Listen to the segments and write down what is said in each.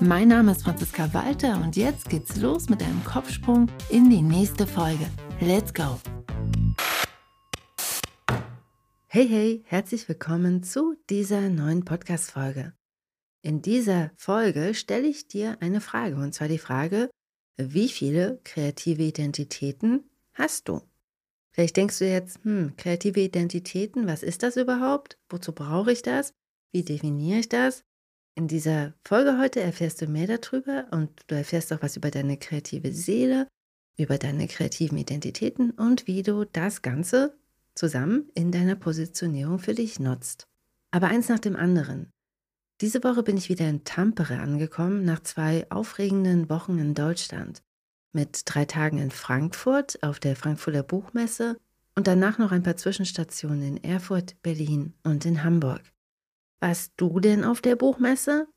Mein Name ist Franziska Walter und jetzt geht's los mit einem Kopfsprung in die nächste Folge. Let's go! Hey, hey, herzlich willkommen zu dieser neuen Podcast-Folge. In dieser Folge stelle ich dir eine Frage, und zwar die Frage, wie viele kreative Identitäten hast du? Vielleicht denkst du jetzt, hm, kreative Identitäten, was ist das überhaupt? Wozu brauche ich das? Wie definiere ich das? In dieser Folge heute erfährst du mehr darüber und du erfährst auch was über deine kreative Seele, über deine kreativen Identitäten und wie du das Ganze zusammen in deiner Positionierung für dich nutzt. Aber eins nach dem anderen. Diese Woche bin ich wieder in Tampere angekommen, nach zwei aufregenden Wochen in Deutschland. Mit drei Tagen in Frankfurt auf der Frankfurter Buchmesse und danach noch ein paar Zwischenstationen in Erfurt, Berlin und in Hamburg. Warst du denn auf der Buchmesse?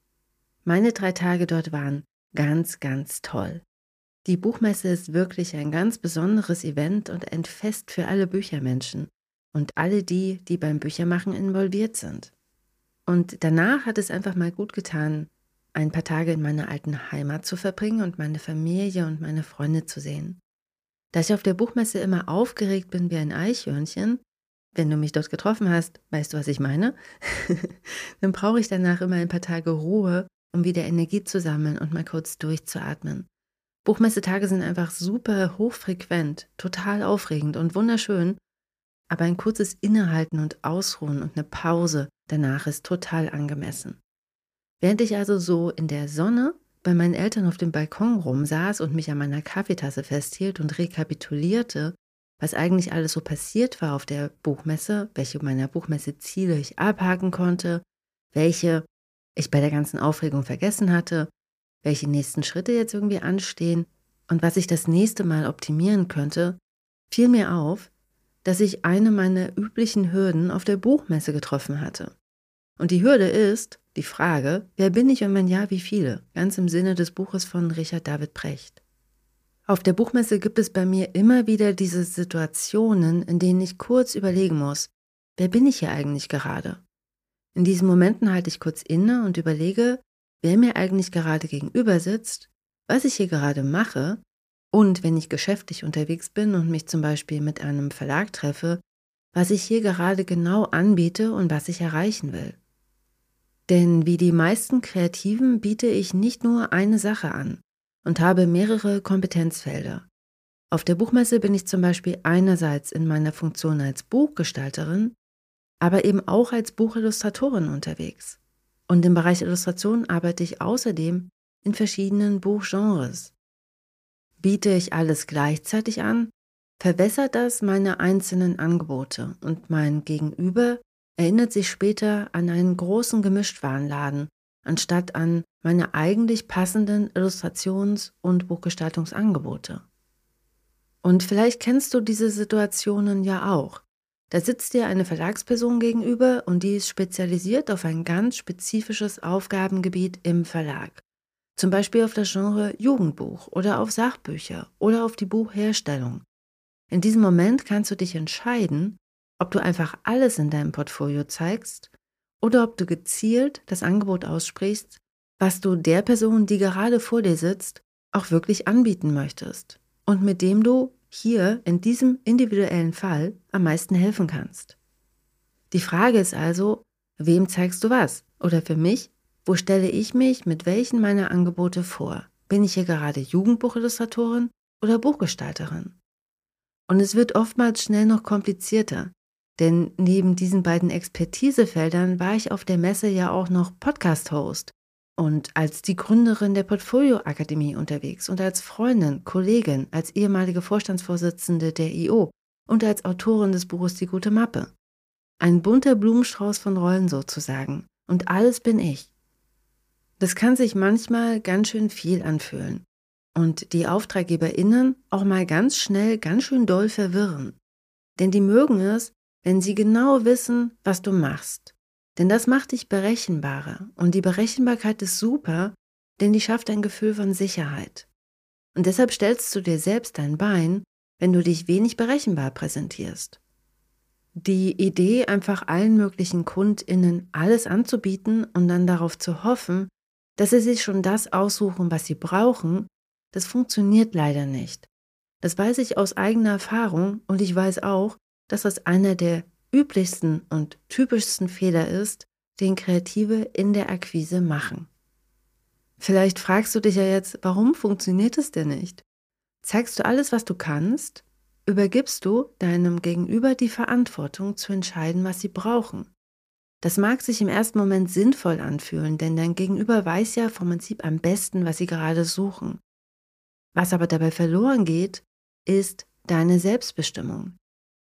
Meine drei Tage dort waren ganz, ganz toll. Die Buchmesse ist wirklich ein ganz besonderes Event und ein Fest für alle Büchermenschen und alle die, die beim Büchermachen involviert sind. Und danach hat es einfach mal gut getan, ein paar Tage in meiner alten Heimat zu verbringen und meine Familie und meine Freunde zu sehen. Da ich auf der Buchmesse immer aufgeregt bin wie ein Eichhörnchen, wenn du mich dort getroffen hast, weißt du, was ich meine, dann brauche ich danach immer ein paar Tage Ruhe, um wieder Energie zu sammeln und mal kurz durchzuatmen. Buchmessetage sind einfach super hochfrequent, total aufregend und wunderschön, aber ein kurzes Innehalten und Ausruhen und eine Pause danach ist total angemessen. Während ich also so in der Sonne bei meinen Eltern auf dem Balkon rumsaß und mich an meiner Kaffeetasse festhielt und rekapitulierte, was eigentlich alles so passiert war auf der Buchmesse, welche meiner Buchmesse-Ziele ich abhaken konnte, welche ich bei der ganzen Aufregung vergessen hatte welche nächsten Schritte jetzt irgendwie anstehen und was ich das nächste Mal optimieren könnte, fiel mir auf, dass ich eine meiner üblichen Hürden auf der Buchmesse getroffen hatte. Und die Hürde ist die Frage, wer bin ich und wenn ja, wie viele? Ganz im Sinne des Buches von Richard David Brecht. Auf der Buchmesse gibt es bei mir immer wieder diese Situationen, in denen ich kurz überlegen muss, wer bin ich hier eigentlich gerade? In diesen Momenten halte ich kurz inne und überlege, wer mir eigentlich gerade gegenüber sitzt, was ich hier gerade mache und wenn ich geschäftlich unterwegs bin und mich zum Beispiel mit einem Verlag treffe, was ich hier gerade genau anbiete und was ich erreichen will. Denn wie die meisten Kreativen biete ich nicht nur eine Sache an und habe mehrere Kompetenzfelder. Auf der Buchmesse bin ich zum Beispiel einerseits in meiner Funktion als Buchgestalterin, aber eben auch als Buchillustratorin unterwegs. Und im Bereich Illustration arbeite ich außerdem in verschiedenen Buchgenres. Biete ich alles gleichzeitig an, verbessert das meine einzelnen Angebote und mein Gegenüber erinnert sich später an einen großen Gemischtwarenladen, anstatt an meine eigentlich passenden Illustrations- und Buchgestaltungsangebote. Und vielleicht kennst du diese Situationen ja auch. Da sitzt dir eine Verlagsperson gegenüber und die ist spezialisiert auf ein ganz spezifisches Aufgabengebiet im Verlag. Zum Beispiel auf das Genre Jugendbuch oder auf Sachbücher oder auf die Buchherstellung. In diesem Moment kannst du dich entscheiden, ob du einfach alles in deinem Portfolio zeigst oder ob du gezielt das Angebot aussprichst, was du der Person, die gerade vor dir sitzt, auch wirklich anbieten möchtest und mit dem du hier in diesem individuellen Fall am meisten helfen kannst. Die Frage ist also, wem zeigst du was? Oder für mich, wo stelle ich mich mit welchen meiner Angebote vor? Bin ich hier gerade Jugendbuchillustratorin oder Buchgestalterin? Und es wird oftmals schnell noch komplizierter, denn neben diesen beiden Expertisefeldern war ich auf der Messe ja auch noch Podcast-Host und als die Gründerin der Portfolio Akademie unterwegs und als Freundin, Kollegin, als ehemalige Vorstandsvorsitzende der IO und als Autorin des Buches Die gute Mappe. Ein bunter Blumenstrauß von Rollen sozusagen. Und alles bin ich. Das kann sich manchmal ganz schön viel anfühlen. und die AuftraggeberInnen auch mal ganz schnell ganz schön doll verwirren. Denn die mögen es, wenn sie genau wissen, was du machst. Denn das macht dich berechenbarer. Und die Berechenbarkeit ist super, denn die schafft ein Gefühl von Sicherheit. Und deshalb stellst du dir selbst dein Bein, wenn du dich wenig berechenbar präsentierst. Die Idee, einfach allen möglichen KundInnen alles anzubieten und dann darauf zu hoffen, dass sie sich schon das aussuchen, was sie brauchen, das funktioniert leider nicht. Das weiß ich aus eigener Erfahrung und ich weiß auch, dass das einer der üblichsten und typischsten Fehler ist, den Kreative in der Akquise machen. Vielleicht fragst du dich ja jetzt, warum funktioniert es denn nicht? Zeigst du alles, was du kannst? Übergibst du deinem Gegenüber die Verantwortung zu entscheiden, was sie brauchen? Das mag sich im ersten Moment sinnvoll anfühlen, denn dein Gegenüber weiß ja vom Prinzip am besten, was sie gerade suchen. Was aber dabei verloren geht, ist deine Selbstbestimmung.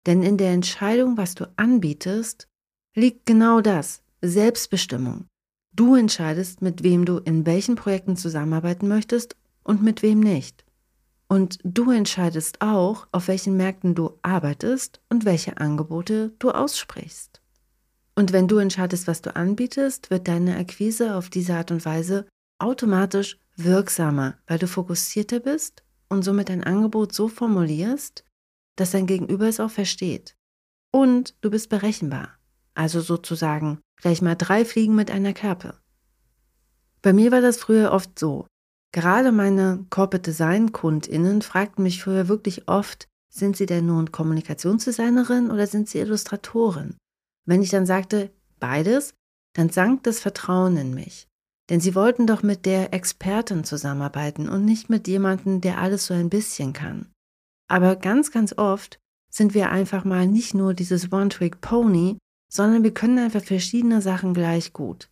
Denn in der Entscheidung, was du anbietest, liegt genau das, Selbstbestimmung. Du entscheidest, mit wem du in welchen Projekten zusammenarbeiten möchtest und mit wem nicht. Und du entscheidest auch, auf welchen Märkten du arbeitest und welche Angebote du aussprichst. Und wenn du entscheidest, was du anbietest, wird deine Akquise auf diese Art und Weise automatisch wirksamer, weil du fokussierter bist und somit dein Angebot so formulierst, dass dein Gegenüber es auch versteht. Und du bist berechenbar. Also sozusagen gleich mal drei Fliegen mit einer Kerpe. Bei mir war das früher oft so. Gerade meine Corporate Design KundInnen fragten mich früher wirklich oft, sind sie denn nun Kommunikationsdesignerin oder sind sie Illustratorin? Wenn ich dann sagte, beides, dann sank das Vertrauen in mich. Denn sie wollten doch mit der Expertin zusammenarbeiten und nicht mit jemandem, der alles so ein bisschen kann. Aber ganz, ganz oft sind wir einfach mal nicht nur dieses One-Trick-Pony, sondern wir können einfach verschiedene Sachen gleich gut.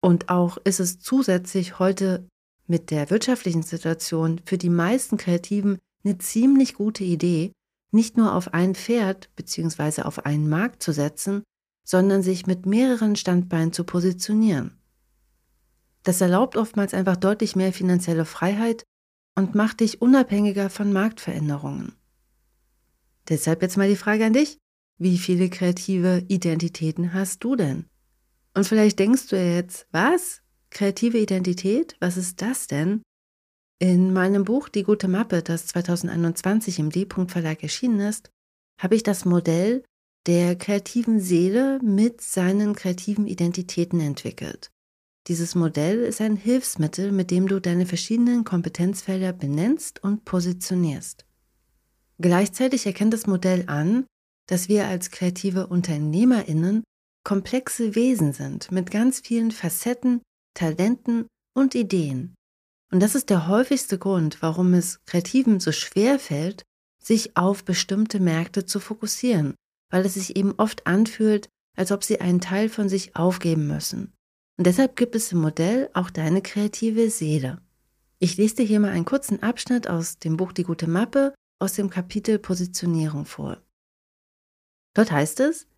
Und auch ist es zusätzlich heute mit der wirtschaftlichen Situation für die meisten Kreativen eine ziemlich gute Idee, nicht nur auf ein Pferd bzw. auf einen Markt zu setzen, sondern sich mit mehreren Standbeinen zu positionieren. Das erlaubt oftmals einfach deutlich mehr finanzielle Freiheit und macht dich unabhängiger von Marktveränderungen. Deshalb jetzt mal die Frage an dich. Wie viele kreative Identitäten hast du denn? Und vielleicht denkst du jetzt, was? Kreative Identität? Was ist das denn? In meinem Buch Die gute Mappe, das 2021 im D-Punkt Verlag erschienen ist, habe ich das Modell der kreativen Seele mit seinen kreativen Identitäten entwickelt. Dieses Modell ist ein Hilfsmittel, mit dem du deine verschiedenen Kompetenzfelder benennst und positionierst. Gleichzeitig erkennt das Modell an, dass wir als kreative Unternehmerinnen komplexe Wesen sind mit ganz vielen Facetten, Talenten und Ideen. Und das ist der häufigste Grund, warum es Kreativen so schwer fällt, sich auf bestimmte Märkte zu fokussieren, weil es sich eben oft anfühlt, als ob sie einen Teil von sich aufgeben müssen. Und deshalb gibt es im Modell auch deine kreative Seele. Ich lese dir hier mal einen kurzen Abschnitt aus dem Buch Die gute Mappe aus dem Kapitel Positionierung vor. Dort heißt es,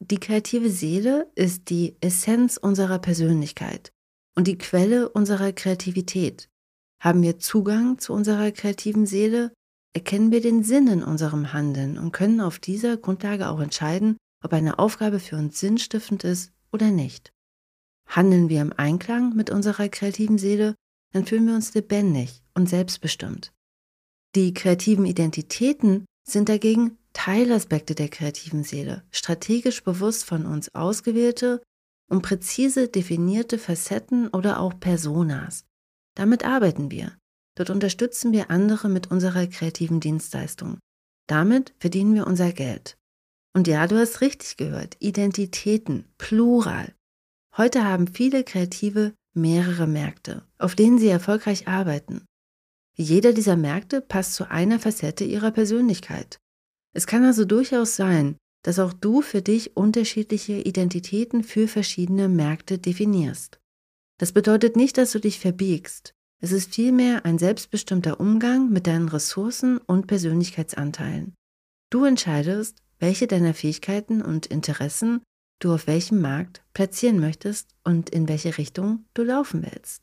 die kreative Seele ist die Essenz unserer Persönlichkeit und die Quelle unserer Kreativität. Haben wir Zugang zu unserer kreativen Seele, erkennen wir den Sinn in unserem Handeln und können auf dieser Grundlage auch entscheiden, ob eine Aufgabe für uns sinnstiftend ist oder nicht. Handeln wir im Einklang mit unserer kreativen Seele, dann fühlen wir uns lebendig und selbstbestimmt. Die kreativen Identitäten sind dagegen Teilaspekte der kreativen Seele, strategisch bewusst von uns ausgewählte und präzise definierte Facetten oder auch Personas. Damit arbeiten wir. Dort unterstützen wir andere mit unserer kreativen Dienstleistung. Damit verdienen wir unser Geld. Und ja, du hast richtig gehört, Identitäten, plural. Heute haben viele Kreative mehrere Märkte, auf denen sie erfolgreich arbeiten. Jeder dieser Märkte passt zu einer Facette ihrer Persönlichkeit. Es kann also durchaus sein, dass auch du für dich unterschiedliche Identitäten für verschiedene Märkte definierst. Das bedeutet nicht, dass du dich verbiegst. Es ist vielmehr ein selbstbestimmter Umgang mit deinen Ressourcen und Persönlichkeitsanteilen. Du entscheidest, welche deiner Fähigkeiten und Interessen du auf welchem Markt platzieren möchtest und in welche Richtung du laufen willst.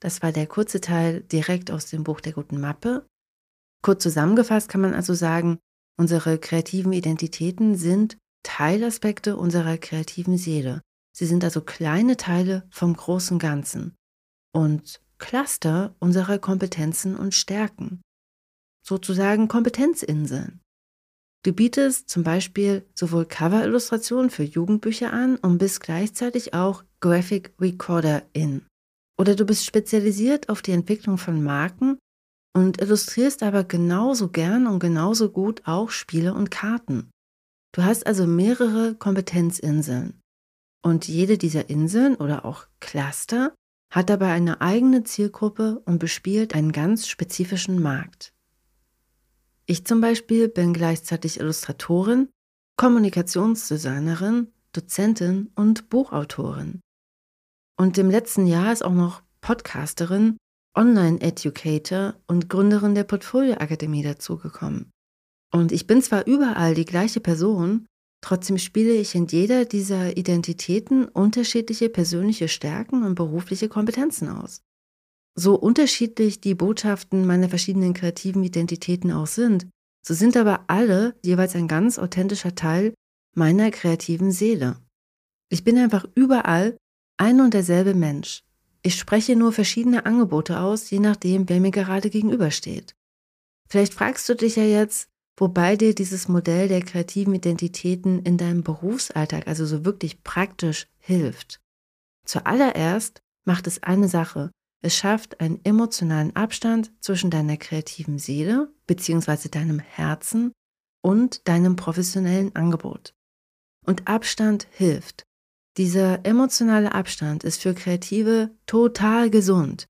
Das war der kurze Teil direkt aus dem Buch der guten Mappe. Kurz zusammengefasst kann man also sagen, unsere kreativen Identitäten sind Teilaspekte unserer kreativen Seele. Sie sind also kleine Teile vom großen Ganzen und Cluster unserer Kompetenzen und Stärken. Sozusagen Kompetenzinseln. Du bietest zum Beispiel sowohl Cover-Illustrationen für Jugendbücher an und bist gleichzeitig auch Graphic Recorder-In. Oder du bist spezialisiert auf die Entwicklung von Marken und illustrierst aber genauso gern und genauso gut auch Spiele und Karten. Du hast also mehrere Kompetenzinseln. Und jede dieser Inseln oder auch Cluster hat dabei eine eigene Zielgruppe und bespielt einen ganz spezifischen Markt. Ich zum Beispiel bin gleichzeitig Illustratorin, Kommunikationsdesignerin, Dozentin und Buchautorin. Und im letzten Jahr ist auch noch Podcasterin, Online-Educator und Gründerin der Portfolio Akademie dazugekommen. Und ich bin zwar überall die gleiche Person, trotzdem spiele ich in jeder dieser Identitäten unterschiedliche persönliche Stärken und berufliche Kompetenzen aus. So unterschiedlich die Botschaften meiner verschiedenen kreativen Identitäten auch sind, so sind aber alle jeweils ein ganz authentischer Teil meiner kreativen Seele. Ich bin einfach überall ein und derselbe Mensch. Ich spreche nur verschiedene Angebote aus, je nachdem, wer mir gerade gegenübersteht. Vielleicht fragst du dich ja jetzt, wobei dir dieses Modell der kreativen Identitäten in deinem Berufsalltag also so wirklich praktisch hilft. Zuallererst macht es eine Sache. Es schafft einen emotionalen Abstand zwischen deiner kreativen Seele bzw. deinem Herzen und deinem professionellen Angebot. Und Abstand hilft. Dieser emotionale Abstand ist für Kreative total gesund,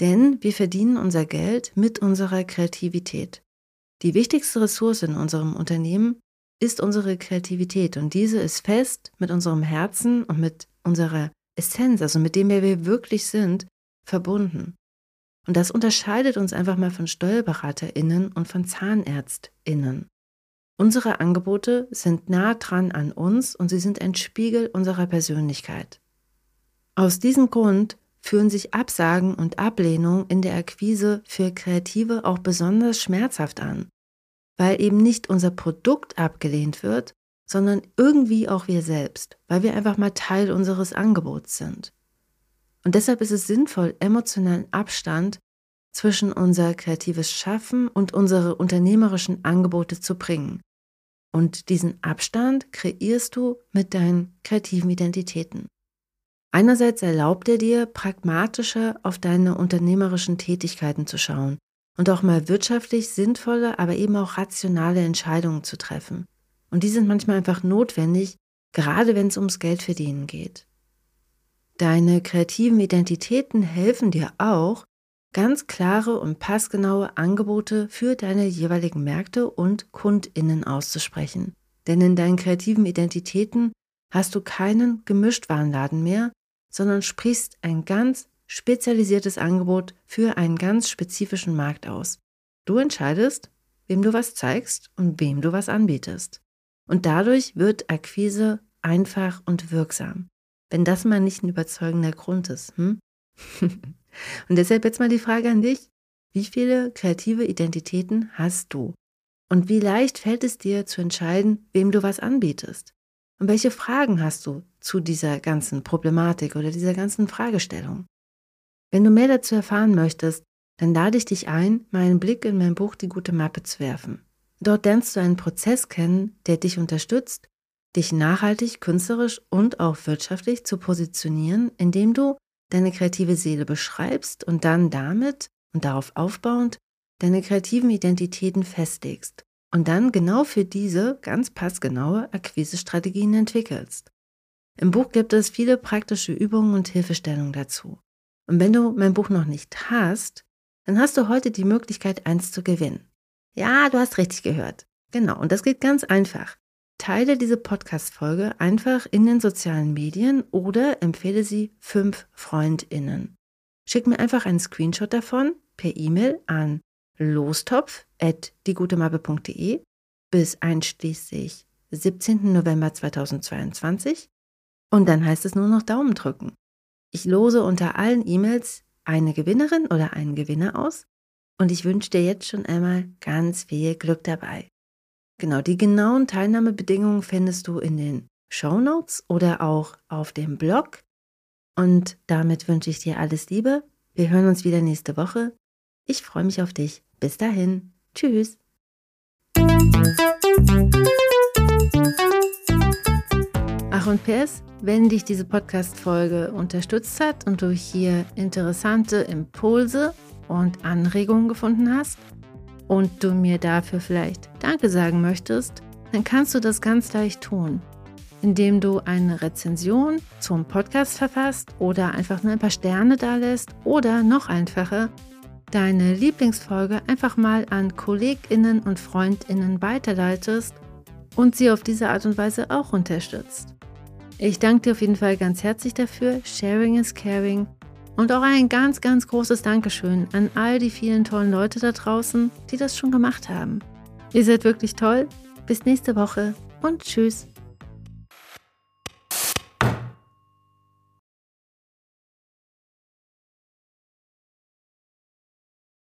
denn wir verdienen unser Geld mit unserer Kreativität. Die wichtigste Ressource in unserem Unternehmen ist unsere Kreativität und diese ist fest mit unserem Herzen und mit unserer Essenz, also mit dem, wer wir wirklich sind, verbunden. Und das unterscheidet uns einfach mal von SteuerberaterInnen und von ZahnärztInnen. Unsere Angebote sind nah dran an uns und sie sind ein Spiegel unserer Persönlichkeit. Aus diesem Grund fühlen sich Absagen und Ablehnung in der Akquise für Kreative auch besonders schmerzhaft an, weil eben nicht unser Produkt abgelehnt wird, sondern irgendwie auch wir selbst, weil wir einfach mal Teil unseres Angebots sind. Und deshalb ist es sinnvoll, emotionalen Abstand zwischen unser kreatives Schaffen und unsere unternehmerischen Angebote zu bringen. Und diesen Abstand kreierst du mit deinen kreativen Identitäten. Einerseits erlaubt er dir, pragmatischer auf deine unternehmerischen Tätigkeiten zu schauen und auch mal wirtschaftlich sinnvolle, aber eben auch rationale Entscheidungen zu treffen. Und die sind manchmal einfach notwendig, gerade wenn es ums Geldverdienen geht. Deine kreativen Identitäten helfen dir auch, ganz klare und passgenaue Angebote für deine jeweiligen Märkte und Kundinnen auszusprechen. Denn in deinen kreativen Identitäten hast du keinen Gemischtwarenladen mehr, sondern sprichst ein ganz spezialisiertes Angebot für einen ganz spezifischen Markt aus. Du entscheidest, wem du was zeigst und wem du was anbietest. Und dadurch wird Akquise einfach und wirksam. Wenn das mal nicht ein überzeugender Grund ist. Hm? und deshalb jetzt mal die Frage an dich. Wie viele kreative Identitäten hast du? Und wie leicht fällt es dir zu entscheiden, wem du was anbietest? Und welche Fragen hast du zu dieser ganzen Problematik oder dieser ganzen Fragestellung? Wenn du mehr dazu erfahren möchtest, dann lade ich dich ein, mal einen Blick in mein Buch Die gute Mappe zu werfen. Dort lernst du einen Prozess kennen, der dich unterstützt, dich nachhaltig, künstlerisch und auch wirtschaftlich zu positionieren, indem du deine kreative Seele beschreibst und dann damit und darauf aufbauend deine kreativen Identitäten festlegst und dann genau für diese ganz passgenaue Akquisestrategien entwickelst. Im Buch gibt es viele praktische Übungen und Hilfestellungen dazu. Und wenn du mein Buch noch nicht hast, dann hast du heute die Möglichkeit, eins zu gewinnen. Ja, du hast richtig gehört. Genau, und das geht ganz einfach. Teile diese Podcast-Folge einfach in den sozialen Medien oder empfehle sie fünf FreundInnen. Schick mir einfach einen Screenshot davon per E-Mail an lostopf.diegutemappe.de bis einschließlich 17. November 2022 und dann heißt es nur noch Daumen drücken. Ich lose unter allen E-Mails eine Gewinnerin oder einen Gewinner aus und ich wünsche dir jetzt schon einmal ganz viel Glück dabei. Genau, die genauen Teilnahmebedingungen findest du in den Show Notes oder auch auf dem Blog. Und damit wünsche ich dir alles Liebe. Wir hören uns wieder nächste Woche. Ich freue mich auf dich. Bis dahin. Tschüss. Ach und PS, wenn dich diese Podcast-Folge unterstützt hat und du hier interessante Impulse und Anregungen gefunden hast, und du mir dafür vielleicht Danke sagen möchtest, dann kannst du das ganz leicht tun, indem du eine Rezension zum Podcast verfasst oder einfach nur ein paar Sterne da lässt oder noch einfacher, deine Lieblingsfolge einfach mal an KollegInnen und FreundInnen weiterleitest und sie auf diese Art und Weise auch unterstützt. Ich danke dir auf jeden Fall ganz herzlich dafür. Sharing is caring. Und auch ein ganz, ganz großes Dankeschön an all die vielen tollen Leute da draußen, die das schon gemacht haben. Ihr seid wirklich toll. Bis nächste Woche und tschüss.